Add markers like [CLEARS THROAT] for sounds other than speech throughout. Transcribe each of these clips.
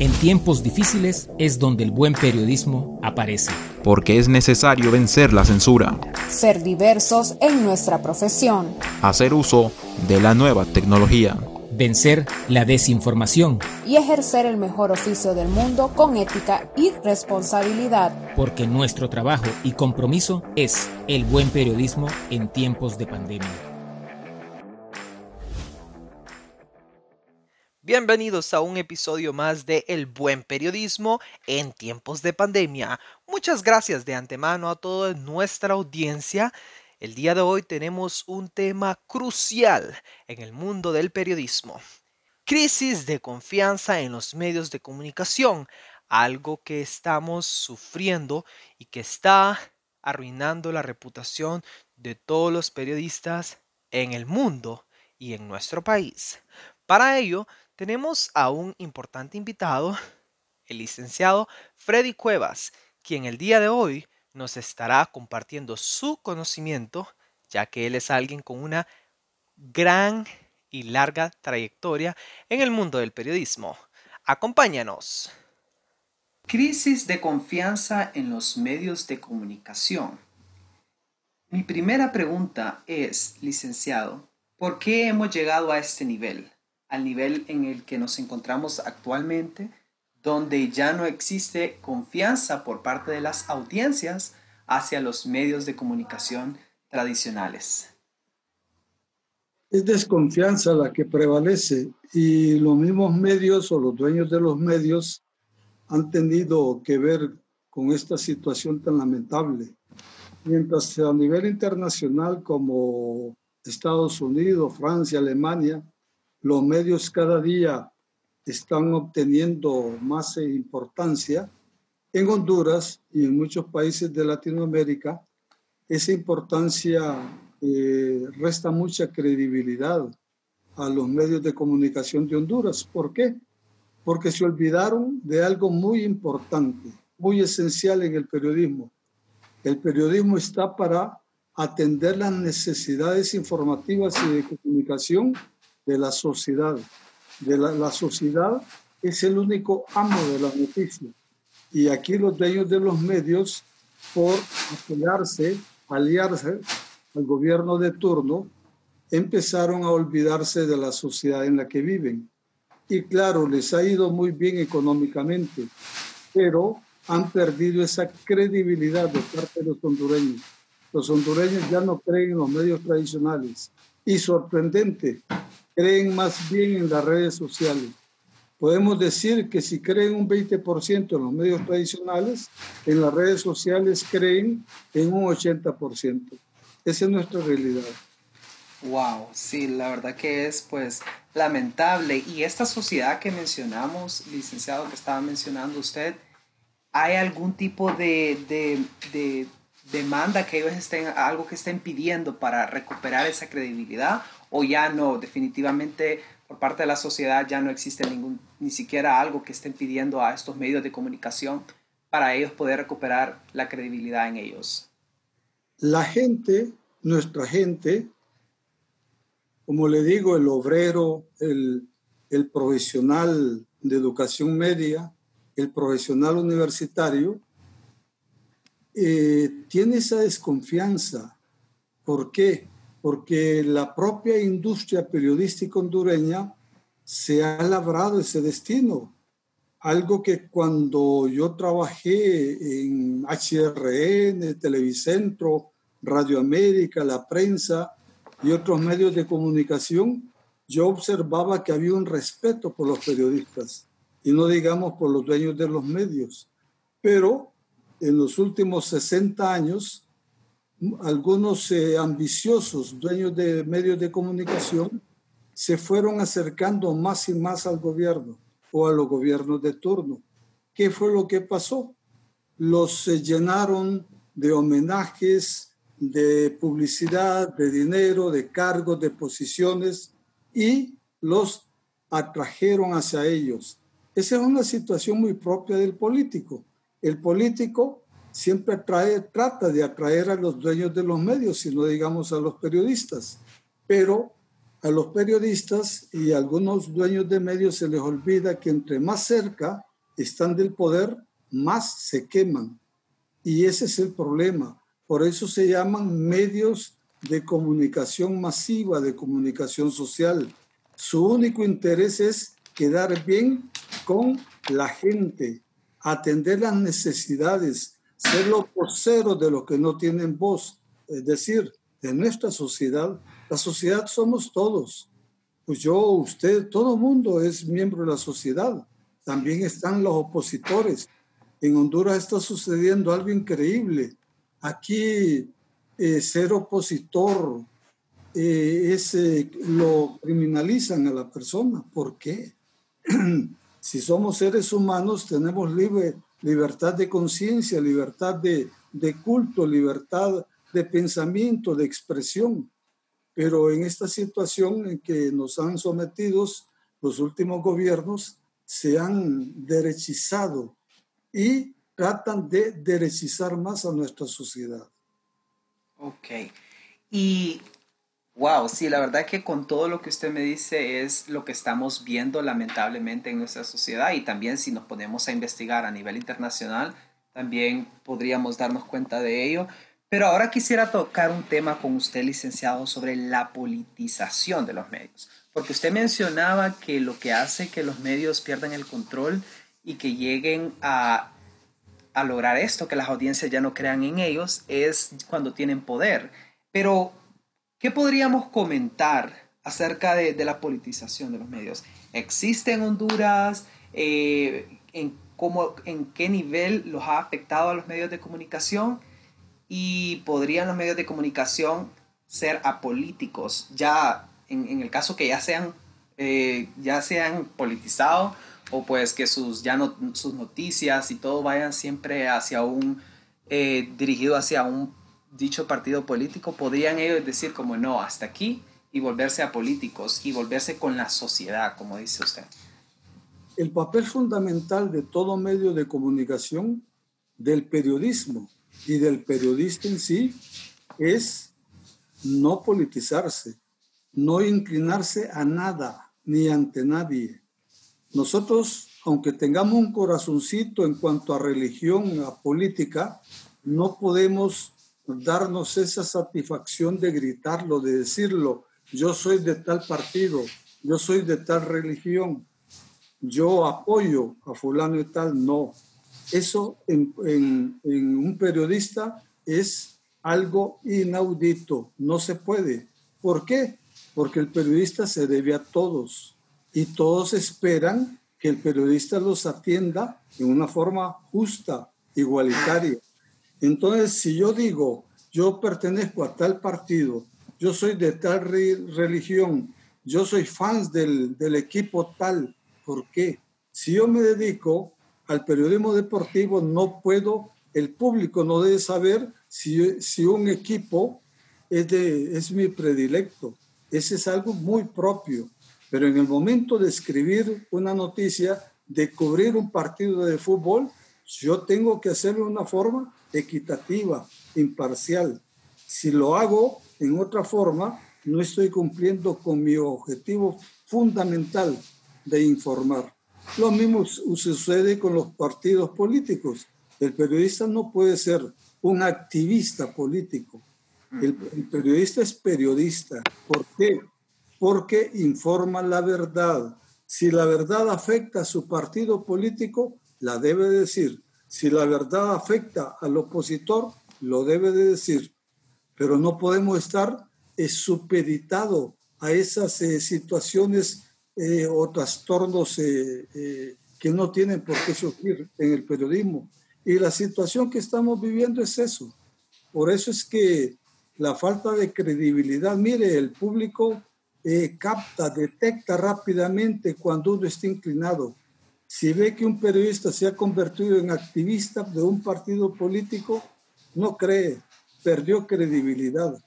En tiempos difíciles es donde el buen periodismo aparece. Porque es necesario vencer la censura. Ser diversos en nuestra profesión. Hacer uso de la nueva tecnología. Vencer la desinformación. Y ejercer el mejor oficio del mundo con ética y responsabilidad. Porque nuestro trabajo y compromiso es el buen periodismo en tiempos de pandemia. Bienvenidos a un episodio más de El Buen Periodismo en tiempos de pandemia. Muchas gracias de antemano a toda nuestra audiencia. El día de hoy tenemos un tema crucial en el mundo del periodismo. Crisis de confianza en los medios de comunicación, algo que estamos sufriendo y que está arruinando la reputación de todos los periodistas en el mundo y en nuestro país. Para ello, tenemos a un importante invitado, [LAUGHS] el licenciado Freddy Cuevas, quien el día de hoy nos estará compartiendo su conocimiento, ya que él es alguien con una gran y larga trayectoria en el mundo del periodismo. Acompáñanos. Crisis de confianza en los medios de comunicación. Mi primera pregunta es, licenciado, ¿por qué hemos llegado a este nivel? Al nivel en el que nos encontramos actualmente, donde ya no existe confianza por parte de las audiencias hacia los medios de comunicación tradicionales. Es desconfianza la que prevalece y los mismos medios o los dueños de los medios han tenido que ver con esta situación tan lamentable. Mientras a nivel internacional como Estados Unidos, Francia, Alemania, los medios cada día están obteniendo más importancia. En Honduras y en muchos países de Latinoamérica, esa importancia eh, resta mucha credibilidad a los medios de comunicación de Honduras. ¿Por qué? Porque se olvidaron de algo muy importante, muy esencial en el periodismo. El periodismo está para atender las necesidades informativas y de comunicación de la sociedad. De la, sociedad es el único amo de la noticia. Y aquí los dueños de los medios, por apoyarse, aliarse al gobierno de turno, empezaron a olvidarse de la sociedad en la que viven. Y claro, les ha ido muy bien económicamente, pero han perdido esa credibilidad de parte de los hondureños. Los hondureños ya no creen en los medios tradicionales. Y sorprendente, creen más bien en las redes sociales. Podemos decir que si creen un 20% en los medios tradicionales, en las redes sociales creen en un 80%. Esa es nuestra realidad. Wow, sí, la verdad que es pues lamentable. Y esta sociedad que mencionamos, licenciado, que estaba mencionando usted, ¿hay algún tipo de, de, de demanda que ellos estén, algo que estén pidiendo para recuperar esa credibilidad? o ya no, definitivamente por parte de la sociedad ya no existe ningún, ni siquiera algo que estén pidiendo a estos medios de comunicación para ellos poder recuperar la credibilidad en ellos. La gente, nuestra gente, como le digo, el obrero, el, el profesional de educación media, el profesional universitario, eh, tiene esa desconfianza. ¿Por qué? porque la propia industria periodística hondureña se ha labrado ese destino. Algo que cuando yo trabajé en HRN, Televicentro, Radio América, la prensa y otros medios de comunicación, yo observaba que había un respeto por los periodistas y no digamos por los dueños de los medios. Pero en los últimos 60 años, algunos eh, ambiciosos dueños de medios de comunicación se fueron acercando más y más al gobierno o a los gobiernos de turno. ¿Qué fue lo que pasó? Los eh, llenaron de homenajes, de publicidad, de dinero, de cargos, de posiciones y los atrajeron hacia ellos. Esa es una situación muy propia del político. El político siempre trata de atraer a los dueños de los medios, si no digamos a los periodistas. Pero a los periodistas y a algunos dueños de medios se les olvida que entre más cerca están del poder, más se queman. Y ese es el problema. Por eso se llaman medios de comunicación masiva, de comunicación social. Su único interés es quedar bien con la gente, atender las necesidades, ser los voceros de los que no tienen voz. Es decir, de nuestra sociedad, la sociedad somos todos. Pues yo, usted, todo mundo es miembro de la sociedad. También están los opositores. En Honduras está sucediendo algo increíble. Aquí eh, ser opositor eh, es, eh, lo criminalizan a la persona. ¿Por qué? [CLEARS THROAT] si somos seres humanos, tenemos libre, libertad de conciencia, libertad de, de culto, libertad de pensamiento, de expresión. Pero en esta situación en que nos han sometido los últimos gobiernos, se han derechizado y tratan de derechizar más a nuestra sociedad. Ok. Y, wow, sí, la verdad que con todo lo que usted me dice es lo que estamos viendo lamentablemente en nuestra sociedad y también si nos ponemos a investigar a nivel internacional, también podríamos darnos cuenta de ello. Pero ahora quisiera tocar un tema con usted, licenciado, sobre la politización de los medios. Porque usted mencionaba que lo que hace que los medios pierdan el control y que lleguen a, a lograr esto, que las audiencias ya no crean en ellos, es cuando tienen poder. Pero, ¿qué podríamos comentar acerca de, de la politización de los medios? ¿Existe en Honduras? Eh, en, cómo, ¿En qué nivel los ha afectado a los medios de comunicación? y podrían los medios de comunicación ser apolíticos, ya en, el caso que ya sean, eh, ya sean politizados o pues que sus, ya no, sus noticias y todo vayan siempre hacia un, eh, dirigido hacia un dicho partido político, podrían ellos decir como no, hasta aquí y volverse a políticos y volverse con la sociedad, como dice usted. El papel fundamental de todo medio de comunicación, del periodismo, y del periodista en sí es no politizarse, no inclinarse a nada ni ante nadie. Nosotros, aunque tengamos un corazoncito en cuanto a religión, a política, no podemos darnos esa satisfacción de gritarlo, de decirlo, yo soy de tal partido, yo soy de tal religión, yo apoyo a fulano y tal, no. Eso en, un periodista es algo inaudito, no se puede. ¿Por qué? Porque el periodista se debe a todos y todos esperan que el periodista los atienda en una forma justa, igualitaria. Entonces, si yo digo, yo pertenezco a tal partido, yo soy de tal religión, yo soy fan del, del equipo tal, ¿por qué? Si yo me dedico al periodismo deportivo no puedo, el público no debe saber si, si un equipo es, de, es mi predilecto. Ese es algo muy propio. Pero en el momento de escribir una noticia, de cubrir un partido de fútbol, yo tengo que hacerlo de una forma equitativa, imparcial. Si lo hago en otra forma, no estoy cumpliendo con mi objetivo fundamental de informar. Lo mismo sucede con los partidos políticos. El periodista no puede ser un activista político. El, periodista es periodista. ¿Por qué? Porque informa la verdad. Si la verdad afecta a su partido político, la debe decir. Si la verdad afecta al opositor, lo debe de decir. Pero no podemos estar supeditados a esas eh, situaciones eh, o trastornos eh, eh, que no tienen por qué sufrir en el periodismo. Y la situación que estamos viviendo es eso. Por eso es que la falta de credibilidad, mire, el público capta, detecta rápidamente cuando uno está inclinado. Si ve que un periodista se ha convertido en activista de un partido político, no cree, perdió credibilidad.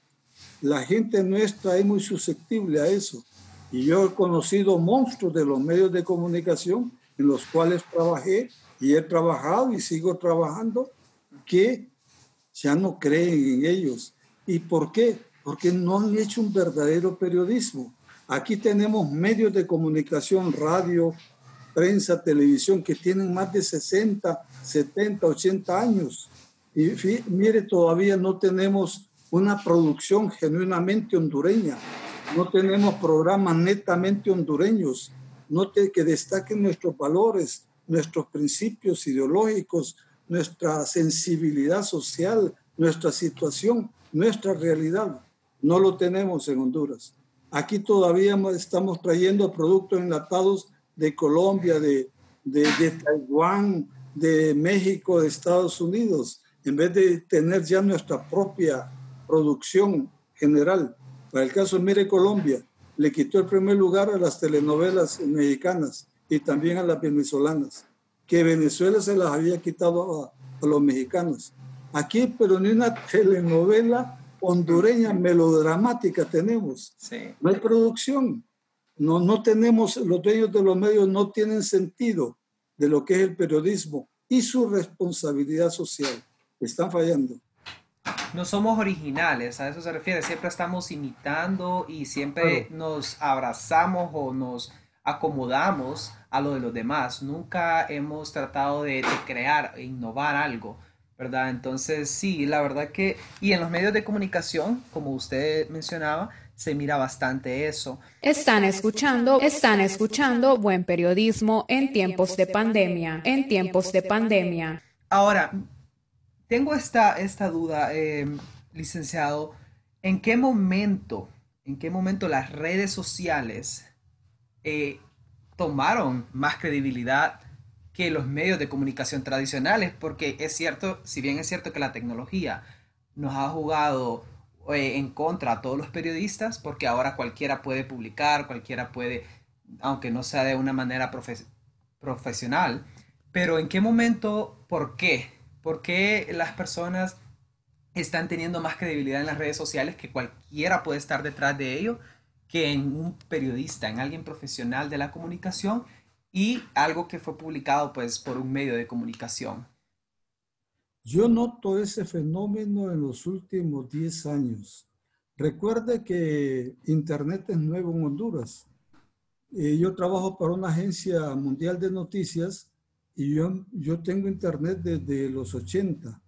La gente nuestra es muy susceptible a eso. Y yo he conocido monstruos de los medios de comunicación en los cuales trabajé y he trabajado y sigo trabajando que ya no creen en ellos. ¿Y por qué? Porque no han hecho un verdadero periodismo. Aquí tenemos medios de comunicación, radio, prensa, televisión, que tienen más de 60, 70, 80 años. Y mire, todavía no tenemos una producción genuinamente hondureña, no tenemos programas netamente hondureños, no que destaquen nuestros valores, nuestros principios ideológicos, nuestra sensibilidad social, nuestra situación, nuestra realidad. No lo tenemos en Honduras. Aquí todavía estamos trayendo productos enlatados de Colombia, de, de, de Taiwán, de México, de Estados Unidos, en vez de tener ya nuestra propia producción general. Para el caso, mire Colombia, le quitó el primer lugar a las telenovelas mexicanas y también a las venezolanas, que Venezuela se las había quitado a, los mexicanos. Aquí, pero ni una telenovela hondureña melodramática tenemos. No hay producción. No, no tenemos, los dueños de los medios no tienen sentido de lo que es el periodismo y su responsabilidad social. Están fallando no somos originales, a eso se refiere, siempre estamos imitando y siempre nos abrazamos o nos acomodamos a lo de los demás, nunca hemos tratado de, crear e innovar algo, ¿verdad? Entonces sí, la verdad que, y en los medios de comunicación, como usted mencionaba, se mira bastante eso. Están escuchando, están escuchando buen periodismo en tiempos de pandemia, en tiempos de pandemia. Ahora, tengo esta, esta duda, em, licenciado. ¿En qué momento, en qué momento las redes sociales eh, tomaron más credibilidad que los medios de comunicación tradicionales? Porque es cierto, si bien es cierto que la tecnología nos ha jugado eh, en contra a todos los periodistas, porque ahora cualquiera puede publicar, cualquiera puede, aunque no sea de una manera profesional, pero ¿en qué momento, por qué ¿Por qué las personas están teniendo más credibilidad en las redes sociales que cualquiera puede estar detrás de ello que en un periodista, en alguien profesional de la comunicación y algo que fue publicado pues por un medio de comunicación? Yo noto ese fenómeno en los últimos 10 años. Recuerde que Internet es nuevo en Honduras. Eh, yo trabajo para una agencia mundial de noticias y yo, yo tengo internet desde los 80,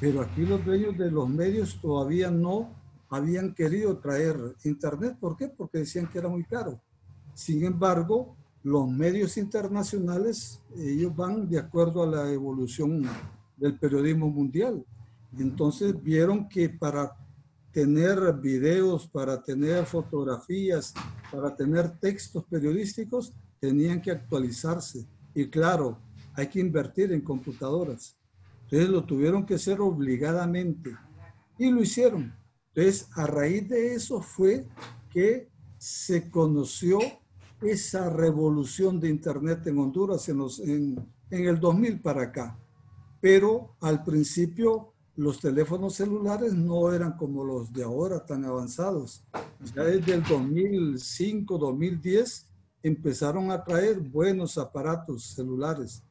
pero aquí los dueños de los medios todavía no habían querido traer internet. ¿Por qué? Porque decían que era muy caro. Sin embargo, los medios internacionales, ellos van de acuerdo a la evolución del periodismo mundial. Entonces vieron que para tener videos, para tener fotografías, para tener textos periodísticos, tenían que actualizarse. Y claro, hay que invertir en computadoras. Entonces lo tuvieron que hacer obligadamente y lo hicieron. Entonces a raíz de eso fue que se conoció esa revolución de Internet en Honduras en, los, en, en el 2000 para acá. Pero al principio los teléfonos celulares no eran como los de ahora tan avanzados. Ya desde el 2005, 2010 empezaron a traer buenos aparatos celulares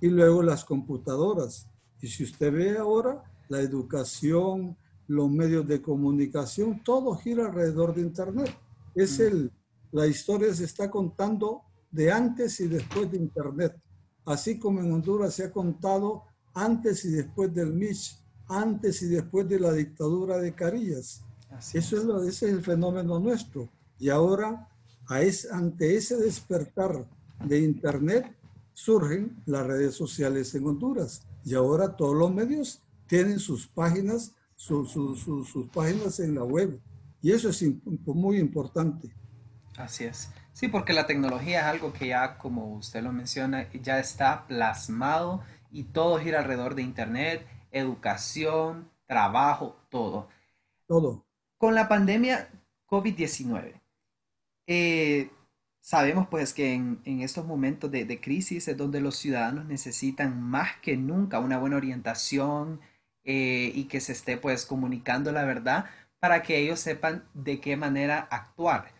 y luego las computadoras. Y si usted ve ahora, la educación, los medios de comunicación, todo gira alrededor de Internet. Es el, la historia se está contando de antes y después de Internet. Así como en Honduras se ha contado antes y después del MICH, antes y después de la dictadura de Carillas. Eso es lo, ese es el fenómeno nuestro. Y ahora, a es, ante ese despertar de Internet, surgen las redes sociales en Honduras y ahora todos los medios tienen sus páginas, sus páginas en la web y eso es muy importante. Así es. Sí, porque la tecnología es algo que ya, como usted lo menciona, ya está plasmado y todo gira alrededor de Internet, educación, trabajo, todo. Todo. Con la pandemia COVID-19, eh, Sabemos pues que en, estos momentos de, crisis es donde los ciudadanos necesitan más que nunca una buena orientación eh, y que se esté pues comunicando la verdad para que ellos sepan de qué manera actuar,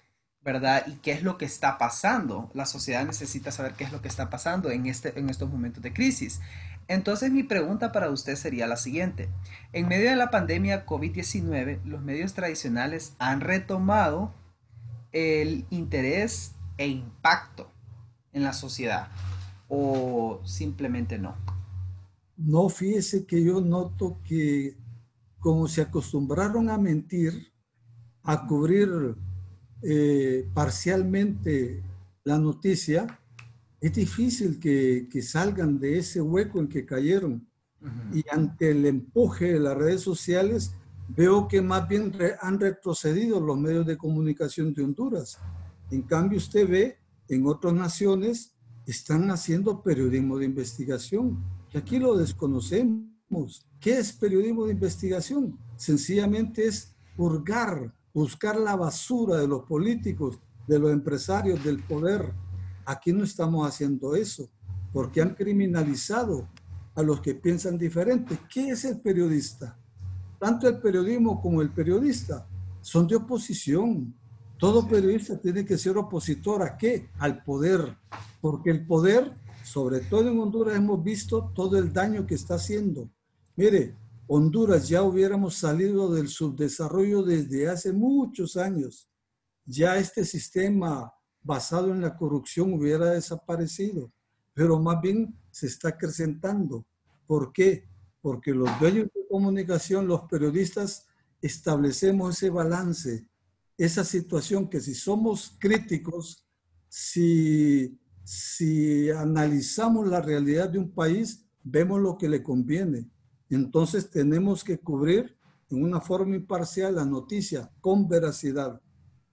¿verdad? Y qué es lo que está pasando. La sociedad necesita saber qué es lo que está pasando en, este, en estos momentos de crisis. Entonces mi pregunta para usted sería la siguiente. En medio de la pandemia COVID-19, los medios tradicionales han retomado el interés e impacto en la sociedad o simplemente no? No, fíjese que yo noto que como se acostumbraron a mentir, a cubrir eh, parcialmente la noticia, es difícil que, que, salgan de ese hueco en que cayeron. Y ante el empuje de las redes sociales, veo que más bien han retrocedido los medios de comunicación de Honduras. En cambio, usted ve en otras naciones están haciendo periodismo de investigación, que aquí lo desconocemos. ¿Qué es periodismo de investigación? Sencillamente es purgar, buscar la basura de los políticos, de los empresarios, del poder. Aquí no estamos haciendo eso, porque han criminalizado a los que piensan diferente. ¿Qué es el periodista? Tanto el periodismo como el periodista son de oposición. Todo periodista tiene que ser opositor a qué? Al poder. Porque el poder, sobre todo en Honduras, hemos visto todo el daño que está haciendo. Mire, Honduras ya hubiéramos salido del subdesarrollo desde hace muchos años. Ya este sistema basado en la corrupción hubiera desaparecido, pero más bien se está acrecentando. ¿Por qué? Porque los dueños de comunicación, los periodistas, establecemos ese balance, esa situación que si somos críticos, si, si analizamos la realidad de un país, vemos lo que le conviene. Entonces tenemos que cubrir en una forma imparcial la noticia con veracidad,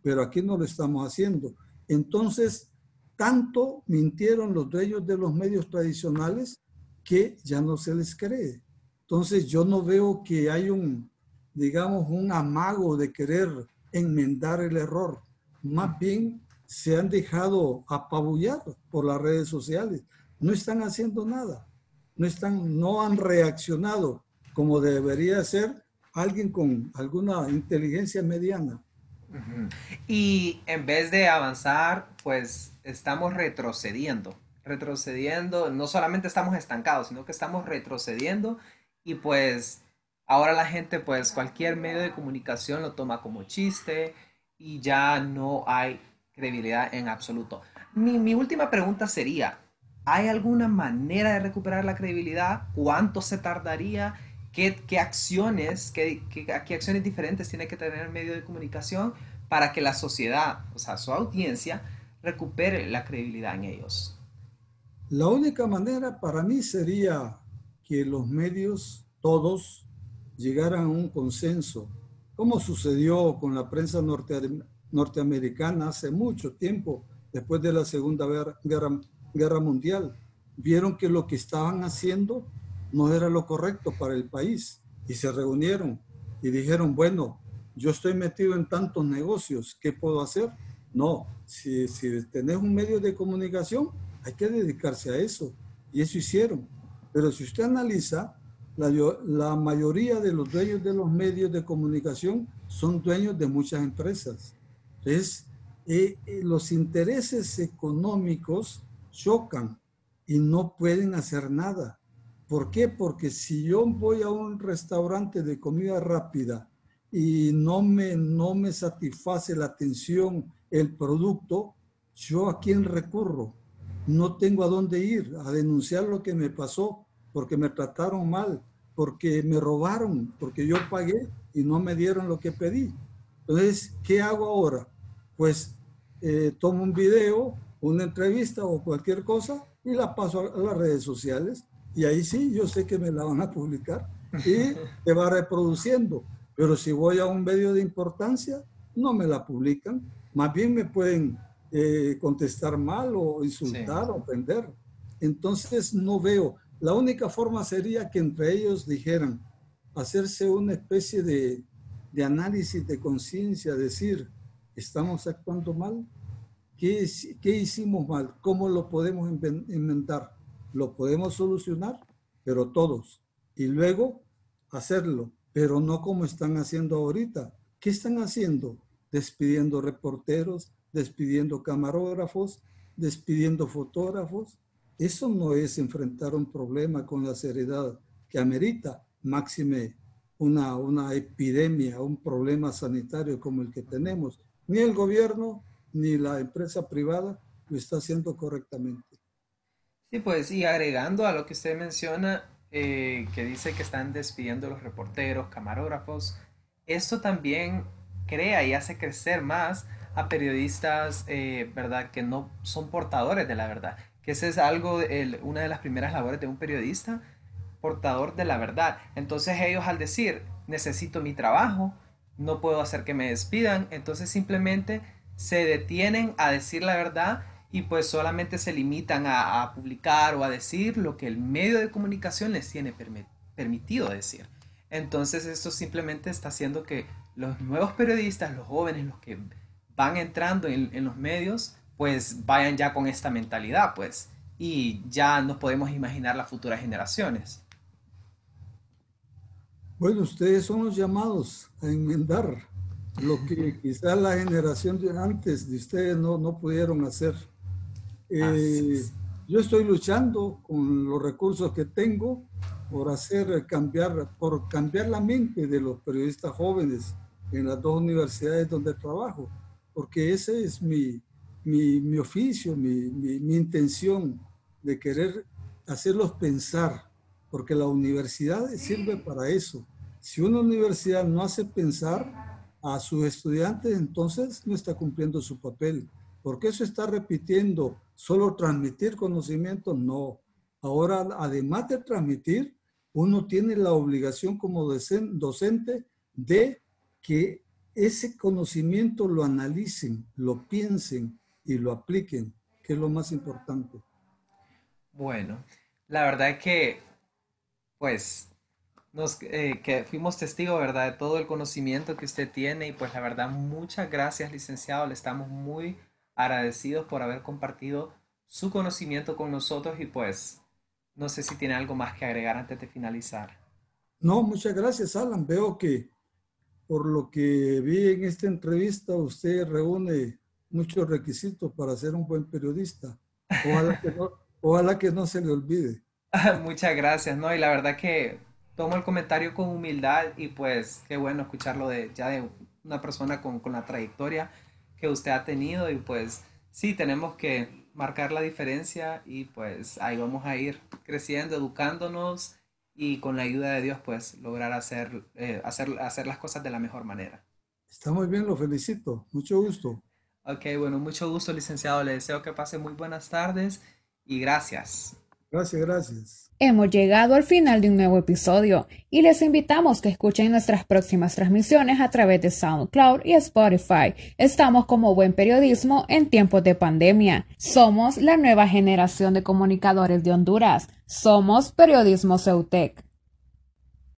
pero aquí no lo estamos haciendo. Entonces, tanto mintieron los dueños de los medios tradicionales que ya no se les cree. Entonces, yo no veo que hay un, digamos, un amago de querer enmendar el error. Más bien se han dejado apabullar por las redes sociales. No están haciendo nada. No, están, no han reaccionado como debería ser alguien con alguna inteligencia mediana. Y en vez de avanzar, pues estamos retrocediendo. Retrocediendo, no solamente estamos estancados, sino que estamos retrocediendo y pues ahora la gente, pues cualquier medio de comunicación lo toma como chiste y ya no hay credibilidad en absoluto. Mi, mi última pregunta sería, ¿hay alguna manera de recuperar la credibilidad? ¿Cuánto se tardaría? ¿Qué, acciones, qué, acciones diferentes tiene que tener el medio de comunicación para que la sociedad, o sea, su audiencia, recupere la credibilidad en ellos? La única manera para mí sería que los medios, todos, llegaran a un consenso, como sucedió con la prensa norte, norteamericana hace mucho tiempo, después de la Segunda Guerra, Guerra Mundial. Vieron que lo que estaban haciendo no era lo correcto para el país y se reunieron y dijeron, bueno, yo estoy metido en tantos negocios, ¿qué puedo hacer? No, si, si tenés un medio de comunicación, hay que dedicarse a eso. Y eso hicieron. Pero si usted analiza, la, la, mayoría de los dueños de los medios de comunicación son dueños de muchas empresas. Entonces, eh, eh, los intereses económicos chocan y no pueden hacer nada. ¿Por qué? Porque si yo voy a un restaurante de comida rápida y no me, no me satisface la atención, el producto, yo a quién recurro? No tengo a dónde ir a denunciar lo que me pasó porque me trataron mal, porque me robaron, porque yo pagué y no me dieron lo que pedí. Entonces, ¿qué hago ahora? Pues eh, tomo un video, una entrevista o cualquier cosa y la paso a las redes sociales y ahí sí, yo sé que me la van a publicar y [LAUGHS] se va reproduciendo. Pero si voy a un medio de importancia, no me la publican. Más bien me pueden eh, contestar mal o insultar o ofender. Entonces no veo. La única forma sería que entre ellos dijeran, hacerse una especie de, de análisis de conciencia, decir, ¿estamos actuando mal? ¿Qué, ¿Qué, hicimos mal? ¿Cómo lo podemos inventar? ¿Lo podemos solucionar? Pero todos. Y luego hacerlo pero no como están haciendo ahorita. ¿Qué están haciendo? Despidiendo reporteros, despidiendo camarógrafos, despidiendo fotógrafos. Eso no es enfrentar un problema con la seriedad que amerita, máxime una, una epidemia, un problema sanitario como el que tenemos. Ni el gobierno ni la empresa privada lo está haciendo correctamente. Sí, pues, y agregando a lo que usted menciona, eh, que dice que están despidiendo los reporteros, camarógrafos, esto también crea y hace crecer más a periodistas, eh, ¿verdad?, que no son portadores de la verdad. Que ese es algo, una de las primeras labores de un periodista, portador de la verdad. Entonces ellos al decir, necesito mi trabajo, no puedo hacer que me despidan, entonces simplemente se detienen a decir la verdad y pues solamente se limitan a, publicar o a decir lo que el medio de comunicación les tiene permitido decir. Entonces esto simplemente está haciendo que los nuevos periodistas, los jóvenes, los que van entrando en, en los medios, pues vayan ya con esta mentalidad, pues, y ya nos podemos imaginar las futuras generaciones. Bueno, ustedes son los llamados a enmendar lo que quizá la generación de antes de ustedes no, no pudieron hacer. Eh, yo estoy luchando con los recursos que tengo por hacer cambiar, por cambiar la mente de los periodistas jóvenes en las dos universidades donde trabajo, porque ese es mi, mi, mi oficio, mi, mi, mi intención de querer hacerlos pensar porque la universidad sirve para eso. Si una universidad no hace pensar a sus estudiantes, entonces no está cumpliendo su papel. ¿Por qué se está repitiendo? ¿Solo transmitir conocimiento? No. Ahora, además de transmitir, uno tiene la obligación como docente de que ese conocimiento lo analicen, lo piensen y lo apliquen, que es lo más importante. Bueno, la verdad que, pues, nos, eh, que fuimos testigos, ¿verdad?, de todo el conocimiento que usted tiene y pues la verdad, muchas gracias, licenciado, le estamos muy agradecidos por haber compartido su conocimiento con nosotros y pues no sé si tiene algo más que agregar antes de finalizar. No, muchas gracias, Alan. Veo que por lo que vi en esta entrevista, usted reúne muchos requisitos para ser un buen periodista. Ojalá que no, [LAUGHS] Ojalá que no se le olvide. [LAUGHS] Muchas gracias, ¿no? Y la verdad que tomo el comentario con humildad y pues qué bueno escucharlo de ya de una persona con, con la trayectoria que usted ha tenido y pues sí, tenemos que marcar la diferencia y pues ahí vamos a ir creciendo, educándonos y con la ayuda de Dios pues lograr hacer, eh, hacer, hacer las cosas de la mejor manera. Está muy bien, lo felicito. Mucho gusto. Ok, bueno, mucho gusto, licenciado. Le deseo que pase muy buenas tardes y gracias. Gracias, gracias. Hemos llegado al final de un nuevo episodio y les invitamos que escuchen nuestras próximas transmisiones a través de SoundCloud y Spotify. Estamos como buen periodismo en tiempos de pandemia. Somos la nueva generación de comunicadores de Honduras. Somos Periodismo Ceutec.